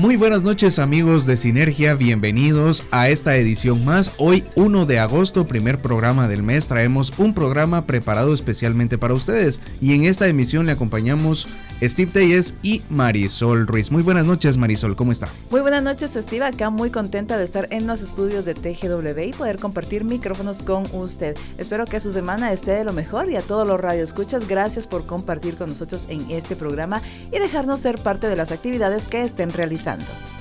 Muy buenas noches amigos de Sinergia, bienvenidos a esta edición más. Hoy 1 de agosto, primer programa del mes, traemos un programa preparado especialmente para ustedes y en esta emisión le acompañamos Steve Telles y Marisol Ruiz. Muy buenas noches Marisol, ¿cómo está? Muy buenas noches Steve, acá muy contenta de estar en los estudios de TGW y poder compartir micrófonos con usted. Espero que su semana esté de lo mejor y a todos los radioescuchas, gracias por compartir con nosotros en este programa y dejarnos ser parte de las actividades que estén realizando.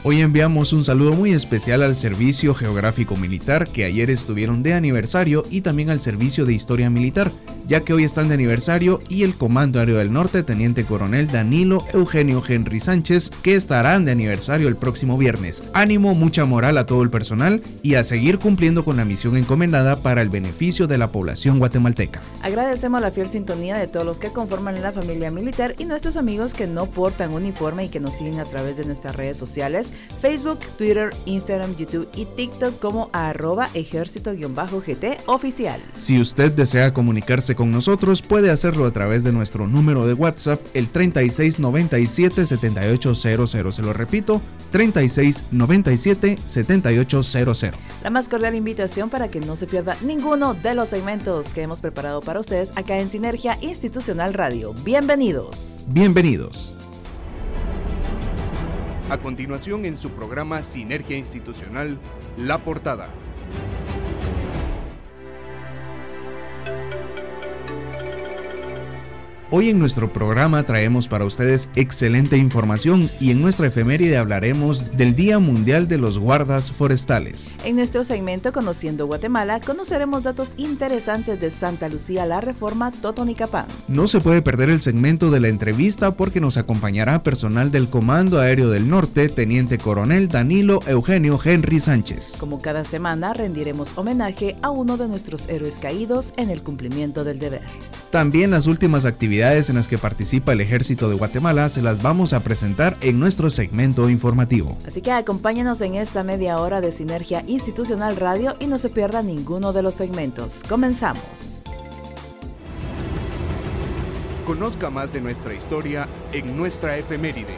Hoy enviamos un saludo muy especial al Servicio Geográfico Militar que ayer estuvieron de aniversario y también al Servicio de Historia Militar ya que hoy están de aniversario y el Comando Aéreo del Norte, Teniente Coronel Danilo Eugenio Henry Sánchez, que estarán de aniversario el próximo viernes. Ánimo, mucha moral a todo el personal y a seguir cumpliendo con la misión encomendada para el beneficio de la población guatemalteca. Agradecemos la fiel sintonía de todos los que conforman la familia militar y nuestros amigos que no portan uniforme y que nos siguen a través de nuestras redes sociales, Facebook, Twitter, Instagram, YouTube y TikTok como arroba ejército-gt oficial. Si usted desea comunicarse con nosotros puede hacerlo a través de nuestro número de WhatsApp, el 3697 7800. Se lo repito, 3697 7800. La más cordial invitación para que no se pierda ninguno de los segmentos que hemos preparado para ustedes acá en Sinergia Institucional Radio. Bienvenidos. Bienvenidos. A continuación en su programa Sinergia Institucional, La Portada. Hoy en nuestro programa traemos para ustedes excelente información y en nuestra efeméride hablaremos del Día Mundial de los Guardas Forestales. En nuestro segmento Conociendo Guatemala conoceremos datos interesantes de Santa Lucía la Reforma Totonicapán. No se puede perder el segmento de la entrevista porque nos acompañará personal del Comando Aéreo del Norte, Teniente Coronel Danilo Eugenio Henry Sánchez. Como cada semana rendiremos homenaje a uno de nuestros héroes caídos en el cumplimiento del deber. También las últimas actividades en las que participa el Ejército de Guatemala se las vamos a presentar en nuestro segmento informativo. Así que acompáñanos en esta media hora de Sinergia Institucional Radio y no se pierda ninguno de los segmentos. Comenzamos. Conozca más de nuestra historia en nuestra efeméride.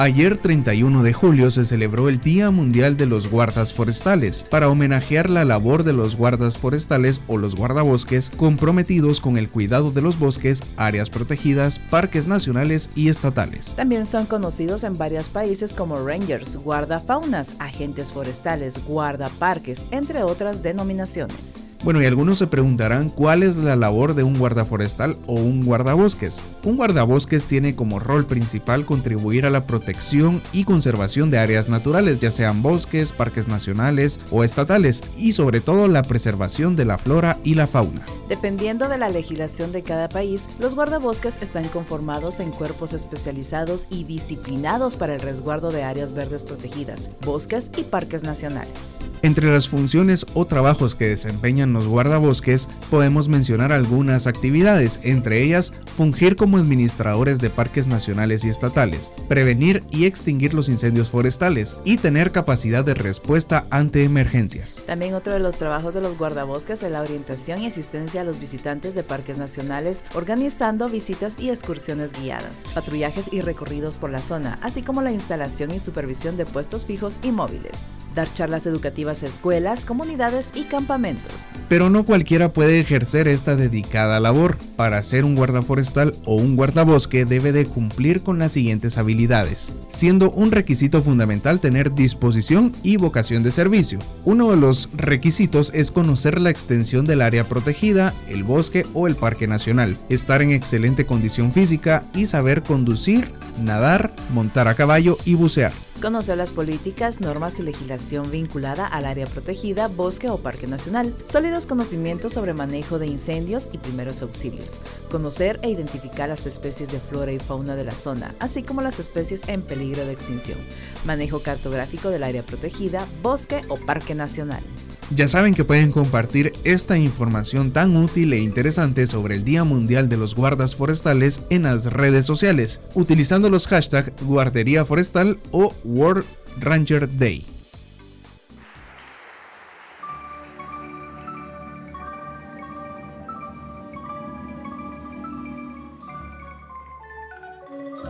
Ayer 31 de julio se celebró el Día Mundial de los Guardas Forestales para homenajear la labor de los guardas forestales o los guardabosques comprometidos con el cuidado de los bosques, áreas protegidas, parques nacionales y estatales. También son conocidos en varios países como rangers, guardafaunas, agentes forestales, guardaparques, entre otras denominaciones. Bueno, y algunos se preguntarán cuál es la labor de un guardaforestal o un guardabosques. Un guardabosques tiene como rol principal contribuir a la protección y conservación de áreas naturales, ya sean bosques, parques nacionales o estatales, y sobre todo la preservación de la flora y la fauna. Dependiendo de la legislación de cada país, los guardabosques están conformados en cuerpos especializados y disciplinados para el resguardo de áreas verdes protegidas, bosques y parques nacionales. Entre las funciones o trabajos que desempeñan los guardabosques podemos mencionar algunas actividades, entre ellas fungir como administradores de parques nacionales y estatales, prevenir y extinguir los incendios forestales y tener capacidad de respuesta ante emergencias. También otro de los trabajos de los guardabosques es la orientación y asistencia a los visitantes de parques nacionales, organizando visitas y excursiones guiadas, patrullajes y recorridos por la zona, así como la instalación y supervisión de puestos fijos y móviles, dar charlas educativas escuelas, comunidades y campamentos. Pero no cualquiera puede ejercer esta dedicada labor. Para ser un guardaforestal o un guardabosque debe de cumplir con las siguientes habilidades, siendo un requisito fundamental tener disposición y vocación de servicio. Uno de los requisitos es conocer la extensión del área protegida, el bosque o el parque nacional, estar en excelente condición física y saber conducir, nadar, montar a caballo y bucear. Conocer las políticas, normas y legislación vinculada al área protegida, bosque o parque nacional. Sólidos conocimientos sobre manejo de incendios y primeros auxilios. Conocer e identificar las especies de flora y fauna de la zona, así como las especies en peligro de extinción. Manejo cartográfico del área protegida, bosque o parque nacional. Ya saben que pueden compartir esta información tan útil e interesante sobre el Día Mundial de los Guardas Forestales en las redes sociales, utilizando los hashtags Guardería Forestal o World Ranger Day.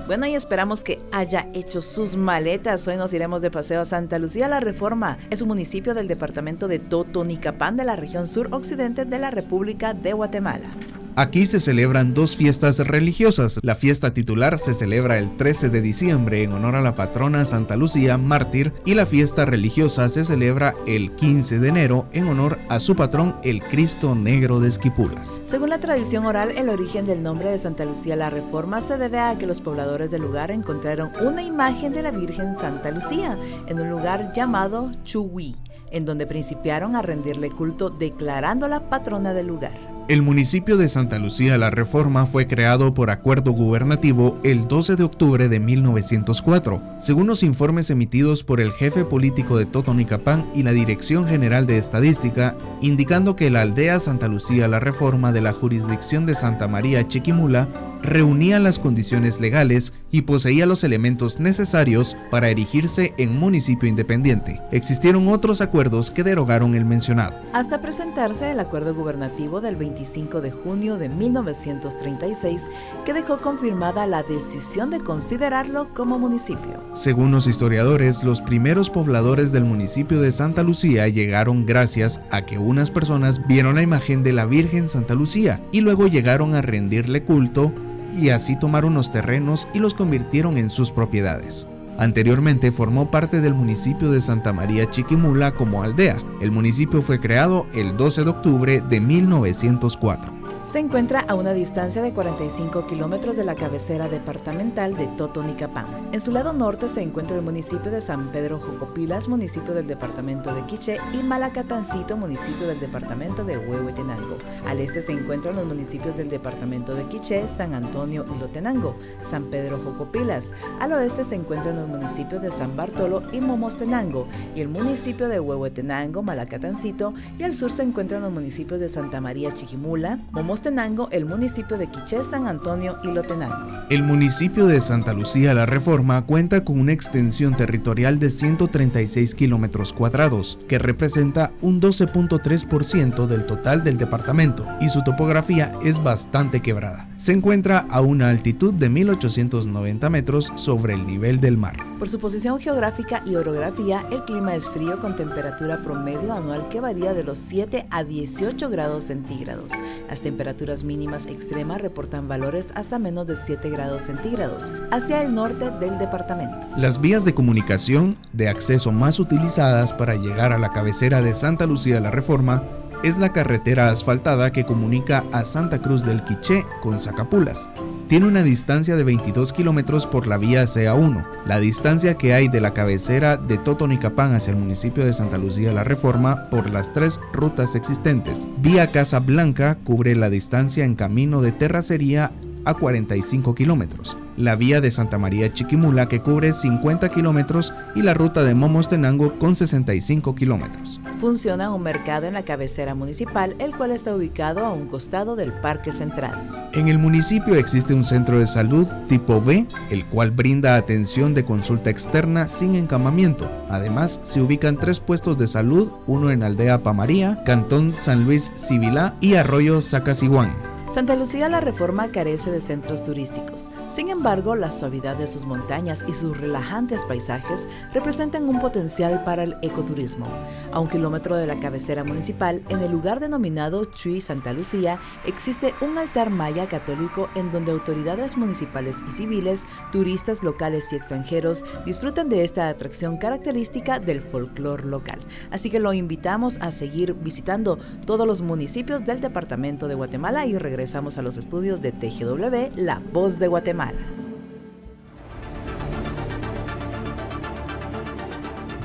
Bueno, y esperamos que haya hecho sus maletas. Hoy nos iremos de paseo a Santa Lucía La Reforma. Es un municipio del departamento de Totonicapán de la región sur-occidente de la República de Guatemala. Aquí se celebran dos fiestas religiosas. La fiesta titular se celebra el 13 de diciembre en honor a la patrona Santa Lucía, mártir, y la fiesta religiosa se celebra el 15 de enero en honor a su patrón, el Cristo Negro de Esquipulas. Según la tradición oral, el origen del nombre de Santa Lucía la Reforma se debe a que los pobladores del lugar encontraron una imagen de la Virgen Santa Lucía en un lugar llamado Chuhui, en donde principiaron a rendirle culto declarándola patrona del lugar. El municipio de Santa Lucía La Reforma fue creado por acuerdo gubernativo el 12 de octubre de 1904, según los informes emitidos por el jefe político de Totonicapán y la Dirección General de Estadística, indicando que la aldea Santa Lucía La Reforma de la jurisdicción de Santa María Chiquimula reunía las condiciones legales y poseía los elementos necesarios para erigirse en municipio independiente. Existieron otros acuerdos que derogaron el mencionado. Hasta presentarse el acuerdo gubernativo del 25 de junio de 1936 que dejó confirmada la decisión de considerarlo como municipio. Según los historiadores, los primeros pobladores del municipio de Santa Lucía llegaron gracias a que unas personas vieron la imagen de la Virgen Santa Lucía y luego llegaron a rendirle culto y así tomaron los terrenos y los convirtieron en sus propiedades. Anteriormente formó parte del municipio de Santa María Chiquimula como aldea. El municipio fue creado el 12 de octubre de 1904 se encuentra a una distancia de 45 kilómetros de la cabecera departamental de Totonicapán. En su lado norte se encuentra el municipio de San Pedro Jocopilas, municipio del departamento de Quiché, y Malacatancito, municipio del departamento de Huehuetenango. Al este se encuentran los municipios del departamento de Quiché, San Antonio y Lotenango, San Pedro Jocopilas. Al oeste se encuentran los municipios de San Bartolo y Momostenango, y el municipio de Huehuetenango, Malacatancito, y al sur se encuentran los municipios de Santa María Chiquimula, Momostenango, Tenango, el municipio de Quiché, San Antonio y Lotenango. El municipio de Santa Lucía La Reforma cuenta con una extensión territorial de 136 kilómetros cuadrados, que representa un 12.3% del total del departamento, y su topografía es bastante quebrada. Se encuentra a una altitud de 1890 metros sobre el nivel del mar. Por su posición geográfica y orografía, el clima es frío con temperatura promedio anual que varía de los 7 a 18 grados centígrados. Las temperaturas mínimas extremas reportan valores hasta menos de 7 grados centígrados, hacia el norte del departamento. Las vías de comunicación de acceso más utilizadas para llegar a la cabecera de Santa Lucía la Reforma es la carretera asfaltada que comunica a Santa Cruz del Quiché con Zacapulas. Tiene una distancia de 22 kilómetros por la vía CA1. La distancia que hay de la cabecera de Totonicapán hacia el municipio de Santa Lucía la Reforma por las tres rutas existentes. Vía Casa Blanca cubre la distancia en camino de terracería a 45 kilómetros la vía de Santa María Chiquimula que cubre 50 kilómetros y la ruta de Momostenango con 65 kilómetros. Funciona un mercado en la cabecera municipal, el cual está ubicado a un costado del Parque Central. En el municipio existe un centro de salud tipo B, el cual brinda atención de consulta externa sin encamamiento. Además, se ubican tres puestos de salud, uno en Aldea Pamaría, Cantón San Luis Civilá y Arroyo Zacasiguán. Santa Lucía la Reforma carece de centros turísticos. Sin embargo, la suavidad de sus montañas y sus relajantes paisajes representan un potencial para el ecoturismo. A un kilómetro de la cabecera municipal, en el lugar denominado Chui Santa Lucía, existe un altar maya católico en donde autoridades municipales y civiles, turistas locales y extranjeros disfrutan de esta atracción característica del folclore local. Así que lo invitamos a seguir visitando todos los municipios del departamento de Guatemala y regresar regresamos a los estudios de TGW, La Voz de Guatemala.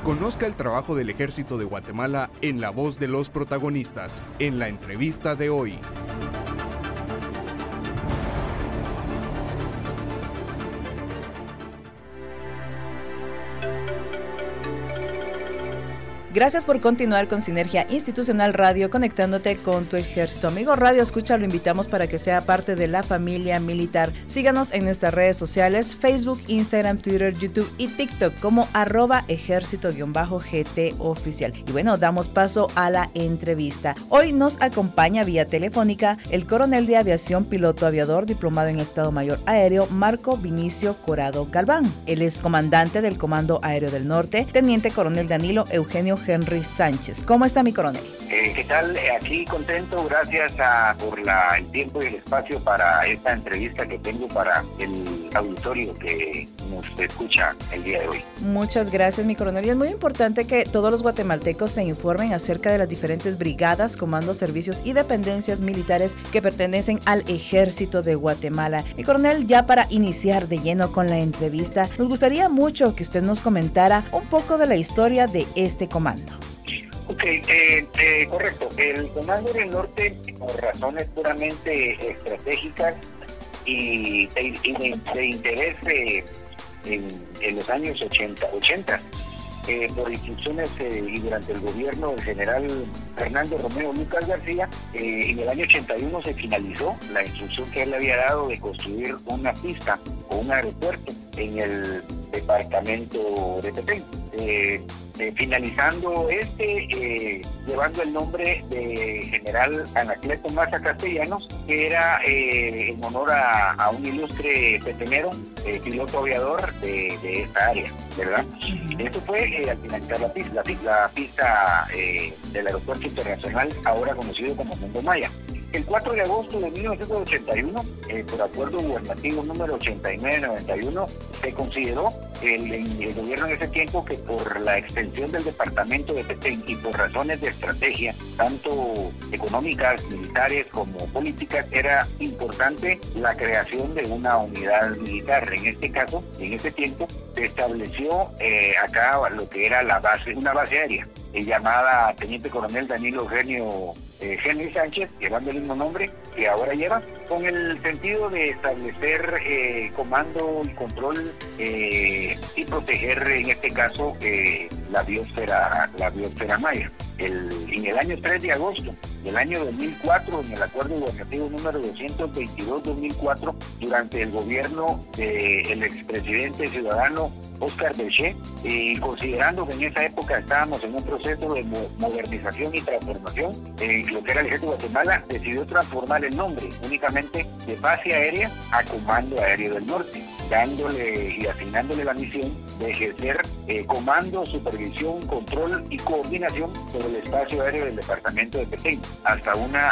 Conozca el trabajo del Ejército de Guatemala en la voz de los protagonistas, en la entrevista de hoy. Gracias por continuar con Sinergia Institucional Radio, conectándote con tu ejército. Amigo Radio Escucha, lo invitamos para que sea parte de la familia militar. Síganos en nuestras redes sociales, Facebook, Instagram, Twitter, YouTube y TikTok como arroba ejército-gt oficial. Y bueno, damos paso a la entrevista. Hoy nos acompaña vía telefónica el coronel de aviación, piloto aviador, diplomado en Estado Mayor Aéreo, Marco Vinicio Corado Galván. Él es comandante del Comando Aéreo del Norte, teniente coronel Danilo Eugenio Henry Sánchez. ¿Cómo está mi coronel? Eh, ¿Qué tal? Eh, aquí contento, gracias por la, el tiempo y el espacio para esta entrevista que tengo para el auditorio que nos escucha el día de hoy. Muchas gracias, mi coronel. Y es muy importante que todos los guatemaltecos se informen acerca de las diferentes brigadas, comandos, servicios y dependencias militares que pertenecen al ejército de Guatemala. Mi coronel, ya para iniciar de lleno con la entrevista, nos gustaría mucho que usted nos comentara un poco de la historia de este comando. Ok, eh, eh, correcto. El Comando del Norte, por razones puramente estratégicas y de, interés eh, en, los años 80, 80 por instrucciones y durante el gobierno del general Fernando Romeo Lucas García, en el año 81 se finalizó la instrucción que él había dado de construir una pista o un aeropuerto en el departamento de Petén. Eh, finalizando este, eh, llevando el nombre de general Anacleto Maza Castellanos, que era eh, en honor a, un ilustre petenero, piloto aviador de, esta área, ¿verdad? Esto fue al finalizar la pista, la, pista del aeropuerto internacional, ahora conocido como Mundo Maya. El 4 de agosto de 1981, eh, por acuerdo gubernativo número 8991, se consideró el, gobierno en ese tiempo que por la extensión del departamento de Petén y por razones de estrategia, tanto económicas, militares como políticas, era importante la creación de una unidad militar. En este caso, en ese tiempo, se estableció eh, acá lo que era la base, una base aérea, eh, llamada Teniente Coronel Danilo Eugenio eh, Henry Sánchez, llevando el mismo nombre que ahora lleva, con el sentido de establecer eh, comando y control eh, y proteger, en este caso, la biosfera, la biosfera maya. El, en el año 3 de agosto del año 2004, en el acuerdo gubernativo número 222-2004, durante el gobierno del expresidente ciudadano Oscar Belché, y considerando que en esa época estábamos en un proceso de modernización y transformación, eh, lo que era el ejército de Guatemala decidió transformar el nombre únicamente de base aérea a Comando Aéreo del Norte, dándole y asignándole la misión de ejercer eh, comando, supervisión, control y coordinación sobre el espacio aéreo del departamento de Petén, hasta una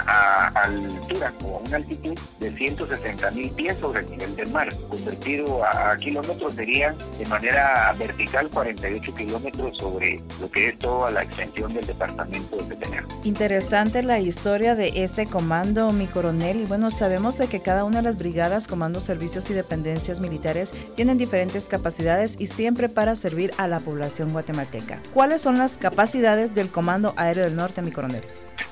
altura o a una altitud de 160 mil pies sobre el nivel del mar. Convertido a, kilómetros sería de manera vertical 48 kilómetros sobre lo que es toda la extensión del departamento de Petén. Interesante la historia de este comando, mi coronel, y bueno, sabemos de que cada una de las brigadas, comandos, servicios y dependencias militares tienen diferentes capacidades y siempre para servir a la población guatemalteca. ¿Cuáles son las capacidades del Comando Aéreo del Norte, mi coronel?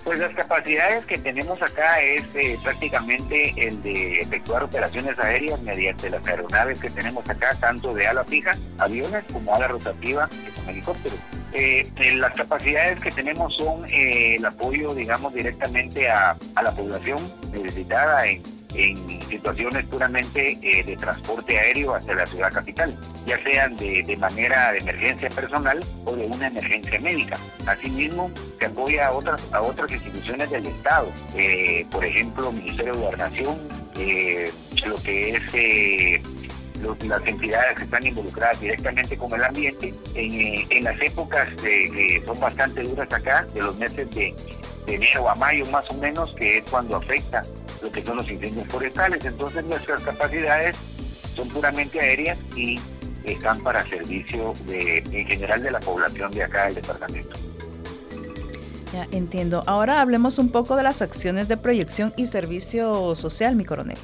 Pues las capacidades que tenemos acá es eh, prácticamente el de efectuar operaciones aéreas mediante las aeronaves que tenemos acá, tanto de ala fija, aviones, como ala rotativa, que son helicópteros. Eh, eh, las capacidades que tenemos son el apoyo, digamos, directamente a, a la población necesitada en en situaciones puramente eh, de transporte aéreo hacia la ciudad capital, ya sean de, manera de emergencia personal o de una emergencia médica. Asimismo, se apoya a otras, a otras instituciones del Estado, eh, por ejemplo, Ministerio de Gobernación, eh, lo que es las entidades que están involucradas directamente con el ambiente, en, las épocas que son bastante duras acá, de los meses de, de enero a mayo más o menos, que es cuando afecta lo que son los incendios forestales. Entonces nuestras capacidades son puramente aéreas y están para servicio de, en general de la población de acá del departamento. Ya entiendo. Ahora hablemos un poco de las acciones de proyección y servicio social, mi coronel.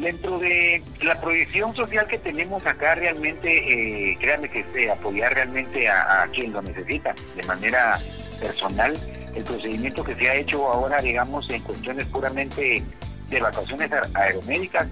Dentro de la proyección social que tenemos acá, realmente, eh, créanme que este, apoyar realmente a, quien lo necesita de manera personal el procedimiento que se ha hecho ahora, digamos, en cuestiones puramente de evacuaciones aeromédicas,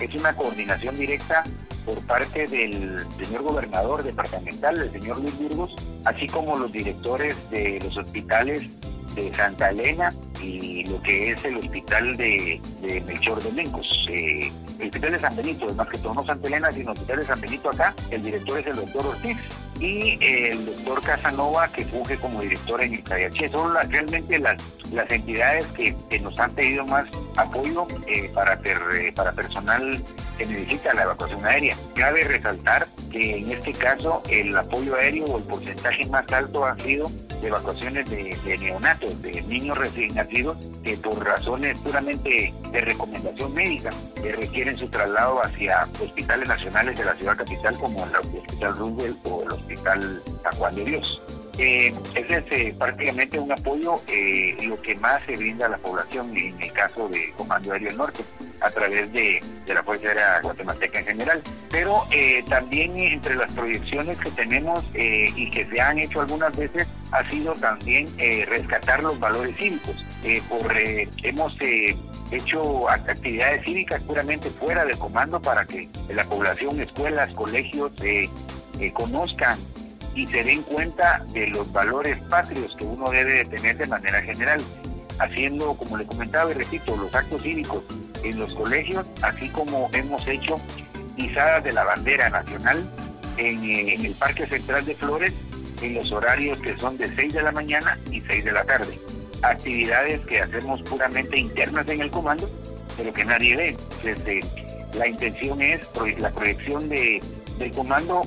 es una coordinación directa por parte del señor gobernador departamental, el señor Luis Burgos, así como los directores de los hospitales de Santa Elena y lo que es el hospital de, Melchor de Mencos. Eh, el hospital de San Benito, más que todo no Santa Elena, sino el hospital de San Benito acá, el director es el doctor Ortiz y el doctor Casanova que funge como director en el. Son realmente las, las entidades que, nos han pedido más apoyo eh, para, eh, para personal que necesita la evacuación aérea. Cabe resaltar que en este caso el apoyo aéreo o el porcentaje más alto ha sido de evacuaciones de, neonatos, de niños recién nacidos, que por razones puramente de recomendación médica requieren su traslado hacia hospitales nacionales de la ciudad capital como el Hospital Roosevelt o el Hospital San Juan de Dios. Eh, es eh, prácticamente un apoyo eh, lo que más se brinda a la población en el caso de Comando Aéreo Norte a través de, la Fuerza Aérea Guatemalteca en general. Pero eh, también entre las proyecciones que tenemos y que se han hecho algunas veces ha sido también rescatar los valores cívicos. por, hemos hecho actividades cívicas puramente fuera del comando para que la población, escuelas, colegios conozcan y se den cuenta de los valores patrios que uno debe de tener de manera general, haciendo, como le comentaba y repito, los actos cívicos en los colegios, así como hemos hecho pisadas de la bandera nacional en, eh, en el Parque Central de Flores en los horarios que son de 6 de la mañana y 6 de la tarde. Actividades que hacemos puramente internas en el comando, pero que nadie ve. Desde, la intención es la proyección de, del comando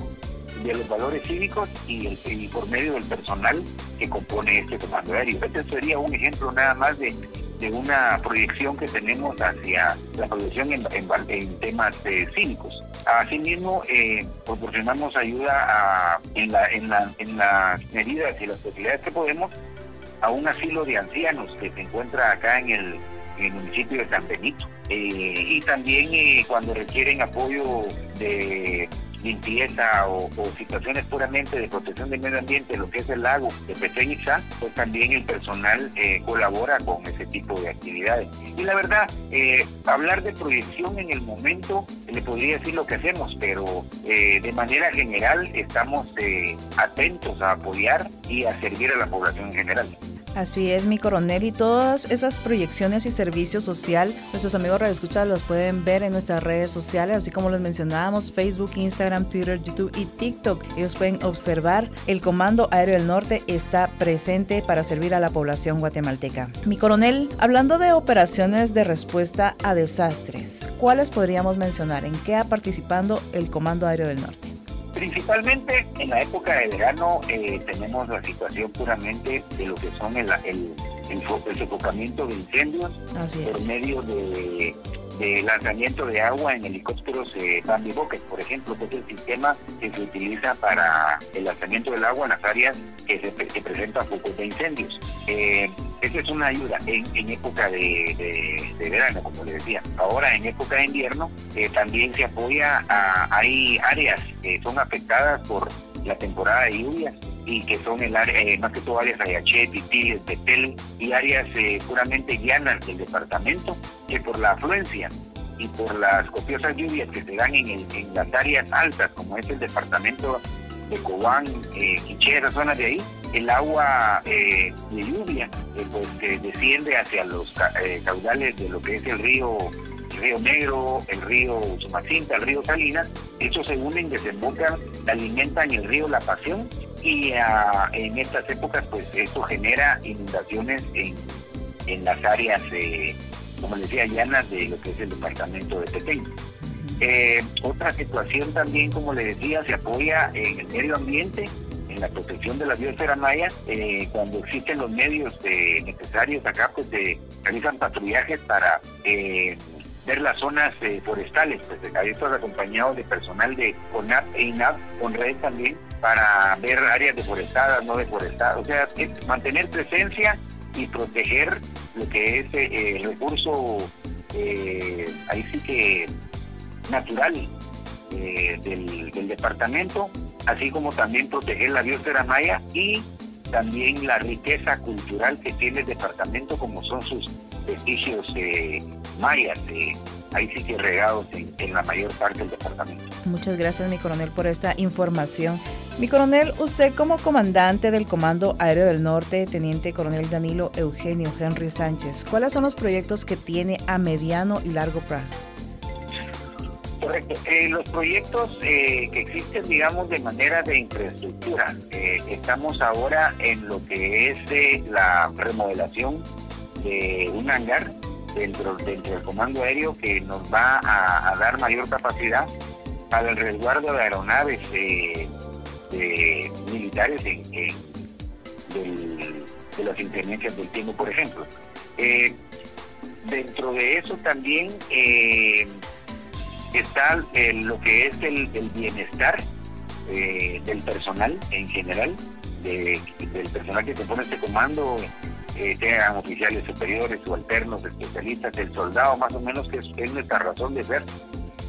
de los valores cívicos y, por medio del personal que compone este comando aéreo. Este sería un ejemplo nada más de, una proyección que tenemos hacia la proyección en, temas eh, cívicos. Asimismo, eh, proporcionamos ayuda en, la, en, la, en las medidas y las posibilidades que podemos a un asilo de ancianos que se encuentra acá en el, municipio de San Benito. Eh, y también cuando requieren apoyo de limpieza o, situaciones puramente de protección del medio ambiente, lo que es el lago de Petén pues también el personal eh, colabora con ese tipo de actividades. Y la verdad, eh, hablar de proyección en el momento, le podría decir lo que hacemos, pero eh, de manera general estamos atentos a apoyar y a servir a la población en general. Así es, mi coronel, y todas esas proyecciones y servicio social, nuestros amigos radioescuchas los pueden ver en nuestras redes sociales, así como les mencionábamos, Facebook, Instagram, Twitter, YouTube y TikTok. Ellos pueden observar el Comando Aéreo del Norte está presente para servir a la población guatemalteca. Mi coronel, hablando de operaciones de respuesta a desastres, ¿cuáles podríamos mencionar? ¿En qué ha participado el Comando Aéreo del Norte? Principalmente en la época de verano eh, tenemos la situación puramente de lo que son el, el, el, sofocamiento de incendios por medio de, lanzamiento de agua en helicópteros eh, Bambi por ejemplo, que es el sistema que se utiliza para el lanzamiento del agua en las áreas que, se, presentan focos de incendios. Eh, esa es una ayuda en, época de, verano, como le decía. Ahora, en época de invierno, eh, también se apoya a. Hay áreas que son afectadas por la temporada de lluvias y que son el área, eh, más que todo áreas Ayachet, Titil, Betel y áreas eh, puramente llanas del departamento que por la afluencia y por las copiosas lluvias que se dan en, en las áreas altas, como es el departamento de Cobán, eh, Quiché, esas zonas de ahí, el agua eh, de lluvia eh, pues, que desciende hacia los eh, caudales de lo que es el río río Negro, el río Sumacinta, el río Salinas, estos se unen, desembocan, alimentan el río La Pasión y ah, en estas épocas pues esto genera inundaciones en, en las áreas, como les decía, llanas de lo que es el departamento de Petén. otra situación también, como le decía, se apoya en el medio ambiente, en la protección de la biosfera maya, eh, cuando existen los medios necesarios acá, pues se realizan patrullajes para eh, ver las zonas eh, forestales, pues estos acompañados de personal de CONAP e INAP, con red también, para ver áreas deforestadas, no deforestadas, o sea, mantener presencia y proteger lo que es el recurso, ahí sí que natural del, del departamento así como también proteger la biosfera maya y también la riqueza cultural que tiene el departamento, como son sus vestigios eh, mayas, eh, ahí sí que regados en, la mayor parte del departamento. Muchas gracias, mi coronel, por esta información. Mi coronel, usted como comandante del Comando Aéreo del Norte, teniente coronel Danilo Eugenio Henry Sánchez, ¿cuáles son los proyectos que tiene a mediano y largo plazo? Correcto. Eh, los proyectos eh, que existen, digamos, de manera de infraestructura, eh, estamos ahora en lo que es la remodelación de un hangar dentro, dentro del comando aéreo que nos va a, dar mayor capacidad para el resguardo de aeronaves militares en, de las inclemencias del tiempo, por ejemplo. dentro de eso también está eh, lo que es el, bienestar eh, del personal en general, del personal que compone este comando, eh, sean oficiales superiores, subalternos, especialistas, el soldado más o menos que es, nuestra razón de ser,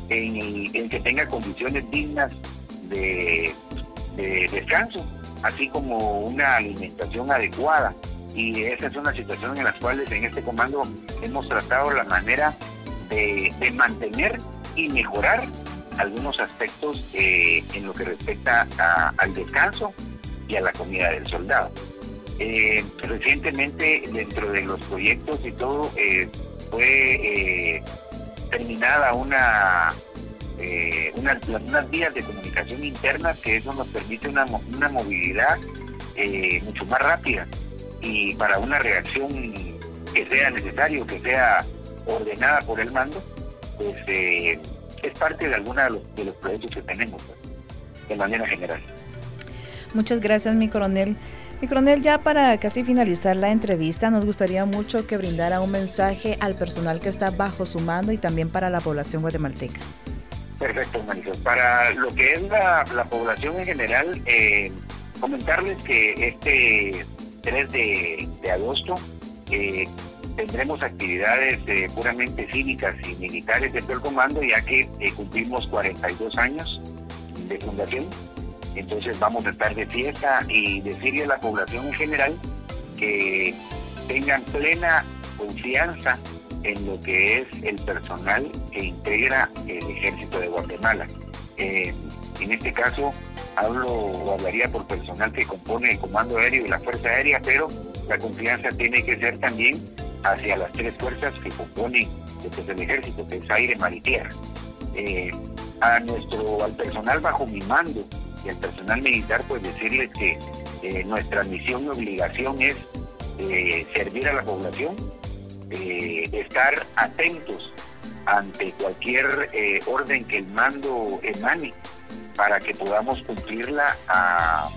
en, que tenga condiciones dignas de, descanso, así como una alimentación adecuada. Y esa es una situación en la cual en este comando hemos tratado la manera de, de mantener y mejorar algunos aspectos eh, en lo que respecta al descanso y a la comida del soldado. Eh, recientemente, dentro de los proyectos y todo, eh, fue terminada una, unas vías de comunicación internas que eso nos permite una, una movilidad mucho más rápida y para una reacción que sea necesario, que sea ordenada por el mando, pues eh, es parte de algunos de los, proyectos que tenemos de manera general. Muchas gracias, mi coronel. Mi coronel, ya para casi finalizar la entrevista, nos gustaría mucho que brindara un mensaje al personal que está bajo su mando y también para la población guatemalteca. Perfecto, Marisol. Para lo que es la, población en general, eh, comentarles que este 3 de, agosto eh, tendremos actividades eh, puramente cívicas y militares dentro del comando, ya que eh, cumplimos 42 años de fundación. Entonces vamos a estar de fiesta y decirle a la población en general que tengan plena confianza en lo que es el personal que integra el ejército de Guatemala. Eh, en este caso hablo o hablaría por personal que compone el comando aéreo y la fuerza aérea, pero la confianza tiene que ser también hacia las tres fuerzas que componen el ejército, que es aire, mar y tierra. Eh, a nuestro, al personal bajo mi mando y al personal militar, pues decirles que eh, nuestra misión y obligación es eh, servir a la población, estar atentos ante cualquier orden que el mando emane para que podamos cumplirla a,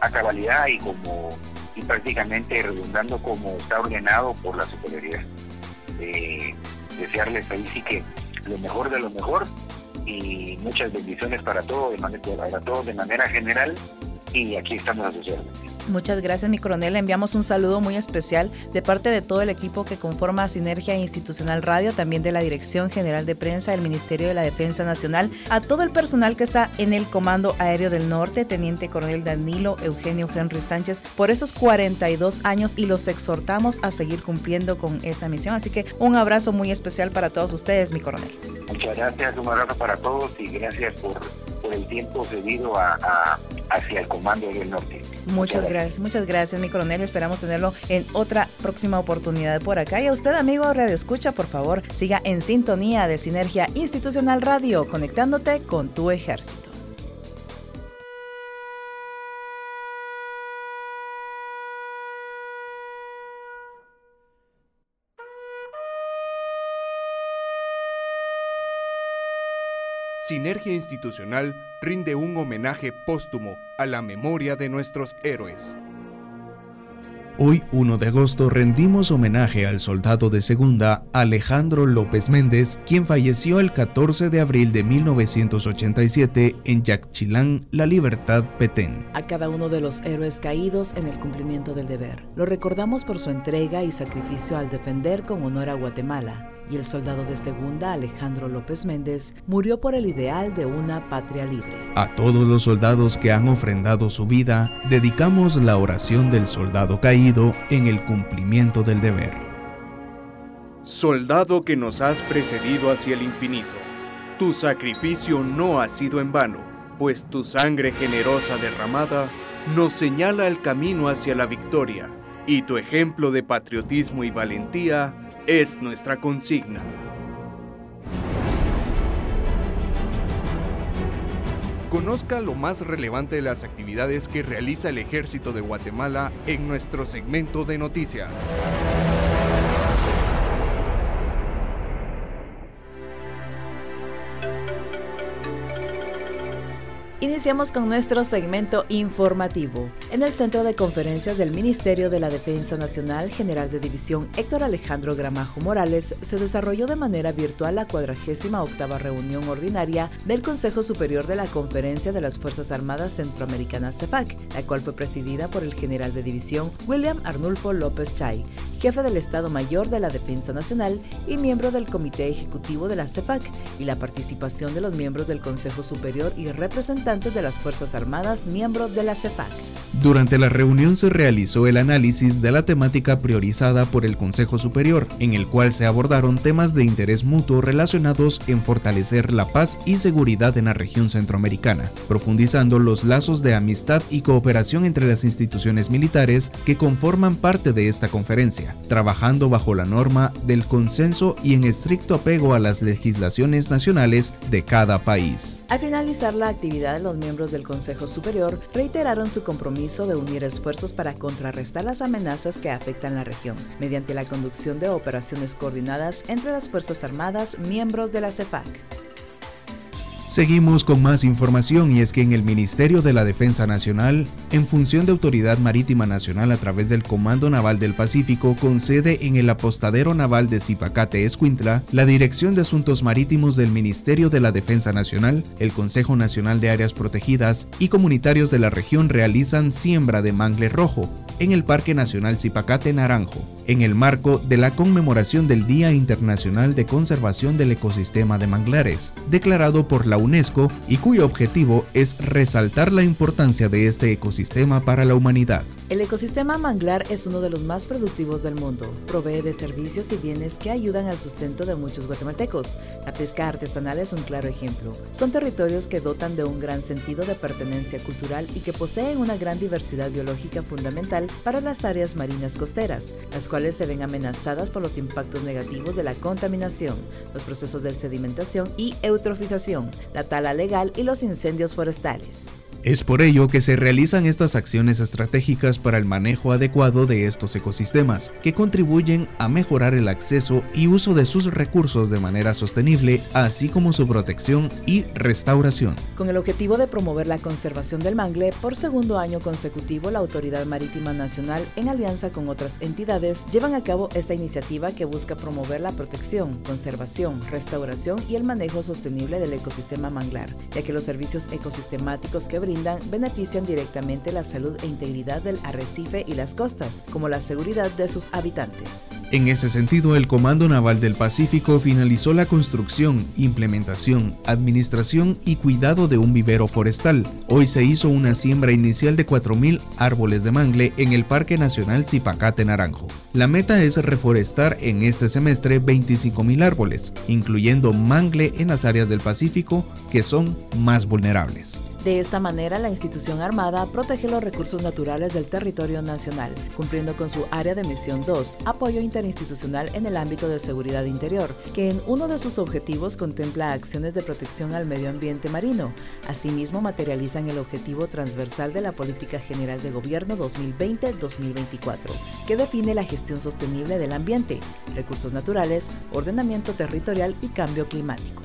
a cabalidad y como y prácticamente redundando como está ordenado por la superioridad. Eh, desearles ahí sí que lo mejor de lo mejor y muchas bendiciones para todos, para todos de manera general y aquí estamos. Muchas gracias, mi coronel. Le enviamos un saludo muy especial de parte de todo el equipo que conforma Sinergia Institucional Radio, también de la Dirección General de Prensa del Ministerio de la Defensa Nacional, a todo el personal que está en el Comando Aéreo del Norte, Teniente Coronel Danilo Eugenio Henry Sánchez, por esos 42 años y los exhortamos a seguir cumpliendo con esa misión. Así que un abrazo muy especial para todos ustedes, mi coronel. Muchas gracias, un abrazo para todos y gracias por, el tiempo cedido a, hacia el Comando del Norte. Muchas, gracias. muchas gracias, mi coronel. Esperamos tenerlo en otra próxima oportunidad por acá. Y a usted, amigo Radio Escucha, por favor, siga en sintonía de Sinergia Institucional Radio, conectándote con tu ejército. Sinergia Institucional rinde un homenaje póstumo a la memoria de nuestros héroes. Hoy, 1 de agosto, rendimos homenaje al soldado de segunda Alejandro López Méndez, quien falleció el 14 de abril de 1987 en Yaxchilán, La Libertad, Petén. A cada uno de los héroes caídos en el cumplimiento del deber. Lo recordamos por su entrega y sacrificio al defender con honor a Guatemala y el soldado de segunda Alejandro López Méndez murió por el ideal de una patria libre. A todos los soldados que han ofrendado su vida, dedicamos la oración del soldado caído en el cumplimiento del deber. Soldado que nos has precedido hacia el infinito, tu sacrificio no ha sido en vano, pues tu sangre generosa derramada nos señala el camino hacia la victoria, y tu ejemplo de patriotismo y valentía es nuestra consigna. Conozca lo más relevante de las actividades que realiza el Ejército de Guatemala en nuestro segmento de noticias. Iniciamos con nuestro segmento informativo. En el Centro de Conferencias del Ministerio de la Defensa Nacional, General de División Héctor Alejandro Gramajo Morales, se desarrolló de manera virtual la 48 reunión ordinaria del Consejo Superior de la Conferencia de las Fuerzas Armadas Centroamericanas CEPAC, la cual fue presidida por el General de División William Arnulfo López Chay, jefe del Estado Mayor de la Defensa Nacional y miembro del Comité Ejecutivo de la CEPAC, y la participación de los miembros del Consejo Superior y representantes de las Fuerzas Armadas miembros de la CEPAC. Durante la reunión se realizó el análisis de la temática priorizada por el Consejo Superior, en el cual se abordaron temas de interés mutuo relacionados en fortalecer la paz y seguridad en la región centroamericana, profundizando los lazos de amistad y cooperación entre las instituciones militares que conforman parte de esta conferencia, trabajando bajo la norma del consenso y en estricto apego a las legislaciones nacionales de cada país. Al finalizar la actividad, los miembros del Consejo Superior reiteraron su compromiso de unir esfuerzos para contrarrestar las amenazas que afectan la región, mediante la conducción de operaciones coordinadas entre las Fuerzas Armadas miembros de la CEPAC. Seguimos con más información y es que en el Ministerio de la Defensa Nacional, en función de Autoridad Marítima Nacional a través del Comando Naval del Pacífico con sede en el apostadero naval de Zipacate, Escuintla, la Dirección de Asuntos Marítimos del Ministerio de la Defensa Nacional, el Consejo Nacional de Áreas Protegidas y comunitarios de la región realizan siembra de mangle rojo en el Parque Nacional Zipacate Naranjo en el marco de la conmemoración del Día Internacional de Conservación del Ecosistema de Manglares, declarado por la UNESCO y cuyo objetivo es resaltar la importancia de este ecosistema para la humanidad. El ecosistema manglar es uno de los más productivos del mundo. Provee de servicios y bienes que ayudan al sustento de muchos guatemaltecos. La pesca artesanal es un claro ejemplo. Son territorios que dotan de un gran sentido de pertenencia cultural y que poseen una gran diversidad biológica fundamental para las áreas marinas costeras, las cuales se ven amenazadas por los impactos negativos de la contaminación, los procesos de sedimentación y eutrofización, la tala legal y los incendios forestales. Es por ello que se realizan estas acciones estratégicas para el manejo adecuado de estos ecosistemas, que contribuyen a mejorar el acceso y uso de sus recursos de manera sostenible, así como su protección y restauración. Con el objetivo de promover la conservación del mangle, por segundo año consecutivo la Autoridad Marítima Nacional, en alianza con otras entidades, llevan a cabo esta iniciativa que busca promover la protección, conservación, restauración y el manejo sostenible del ecosistema manglar, ya que los servicios ecosistemáticos que benefician directamente la salud e integridad del arrecife y las costas, como la seguridad de sus habitantes. En ese sentido, el Comando Naval del Pacífico finalizó la construcción, implementación, administración y cuidado de un vivero forestal. Hoy se hizo una siembra inicial de 4.000 árboles de mangle en el Parque Nacional Zipacate Naranjo. La meta es reforestar en este semestre 25.000 árboles, incluyendo mangle en las áreas del Pacífico que son más vulnerables. De esta manera, la institución armada protege los recursos naturales del territorio nacional, cumpliendo con su área de misión 2, apoyo interinstitucional en el ámbito de seguridad interior, que en uno de sus objetivos contempla acciones de protección al medio ambiente marino. Asimismo, materializan el objetivo transversal de la Política General de Gobierno 2020-2024, que define la gestión sostenible del ambiente, recursos naturales, ordenamiento territorial y cambio climático.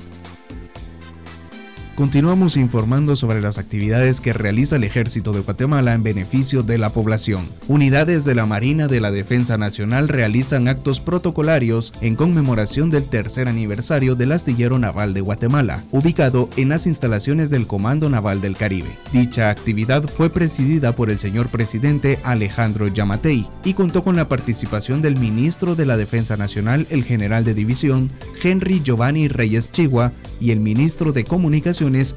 Continuamos informando sobre las actividades que realiza el Ejército de Guatemala en beneficio de la población. Unidades de la Marina de la Defensa Nacional realizan actos protocolarios en conmemoración del tercer aniversario del astillero naval de Guatemala, ubicado en las instalaciones del Comando Naval del Caribe. Dicha actividad fue presidida por el señor presidente Alejandro Yamatei y contó con la participación del ministro de la Defensa Nacional, el general de división, Henry Giovanni Reyes Chigua, y el ministro de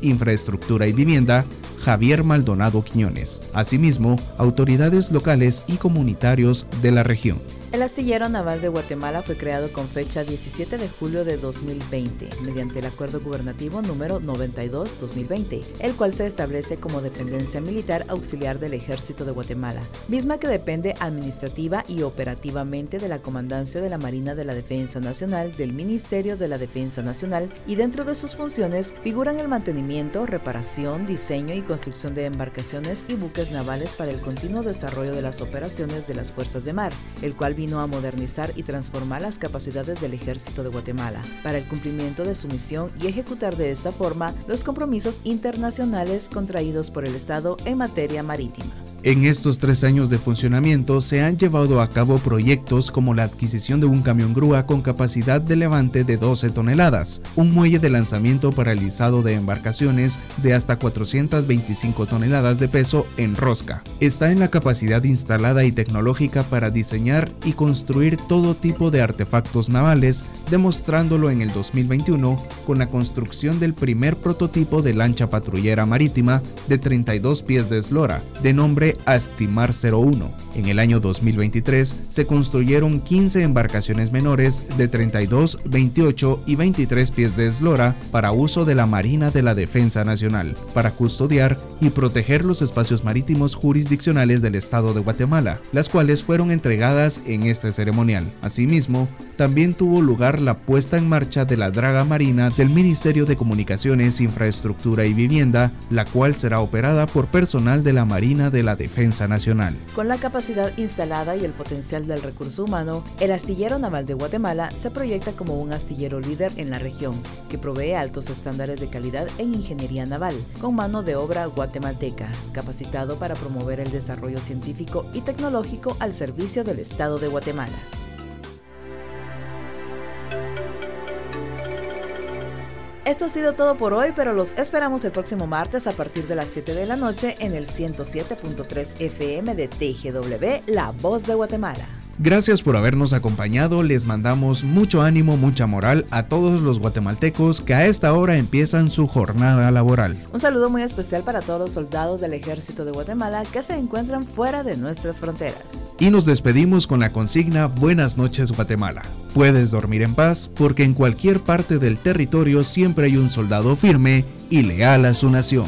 Infraestructura y Vivienda, Javier Maldonado Quiñones. Asimismo, autoridades locales y comunitarios de la región. El astillero naval de Guatemala fue creado con fecha 17 de julio de 2020 mediante el acuerdo gubernativo número 92-2020, el cual se establece como dependencia militar auxiliar del Ejército de Guatemala, misma que depende administrativa y operativamente de la Comandancia de la Marina de la Defensa Nacional del Ministerio de la Defensa Nacional y dentro de sus funciones figuran el mantenimiento, reparación, diseño y construcción de embarcaciones y buques navales para el continuo desarrollo de las operaciones de las fuerzas de mar, el cual vino a modernizar y transformar las capacidades del ejército de Guatemala para el cumplimiento de su misión y ejecutar de esta forma los compromisos internacionales contraídos por el Estado en materia marítima. En estos tres años de funcionamiento se han llevado a cabo proyectos como la adquisición de un camión grúa con capacidad de levante de 12 toneladas, un muelle de lanzamiento para el izado de embarcaciones de hasta 425 toneladas de peso en rosca. Está en la capacidad instalada y tecnológica para diseñar y construir todo tipo de artefactos navales, demostrándolo en el 2021 con la construcción del primer prototipo de lancha patrullera marítima de 32 pies de eslora, de nombre Astimar 01. En el año 2023 se construyeron 15 embarcaciones menores de 32, 28 y 23 pies de eslora para uso de la Marina de la Defensa Nacional, para custodiar y proteger los espacios marítimos jurisdiccionales del Estado de Guatemala, las cuales fueron entregadas en este ceremonial. Asimismo, también tuvo lugar la puesta en marcha de la draga marina del Ministerio de Comunicaciones, Infraestructura y Vivienda, la cual será operada por personal de la Marina de la Defensa Nacional. Con la capacidad instalada y el potencial del recurso humano, el astillero naval de Guatemala se proyecta como un astillero líder en la región, que provee altos estándares de calidad en ingeniería naval, con mano de obra guatemalteca, capacitado para promover el desarrollo científico y tecnológico al servicio del Estado de Guatemala. Esto ha sido todo por hoy, pero los esperamos el próximo martes a partir de las 7 de la noche en el 107.3 FM de TGW, La Voz de Guatemala. Gracias por habernos acompañado, les mandamos mucho ánimo, mucha moral a todos los guatemaltecos que a esta hora empiezan su jornada laboral. Un saludo muy especial para todos los soldados del ejército de Guatemala que se encuentran fuera de nuestras fronteras. Y nos despedimos con la consigna Buenas noches Guatemala. Puedes dormir en paz porque en cualquier parte del territorio siempre hay un soldado firme y leal a su nación.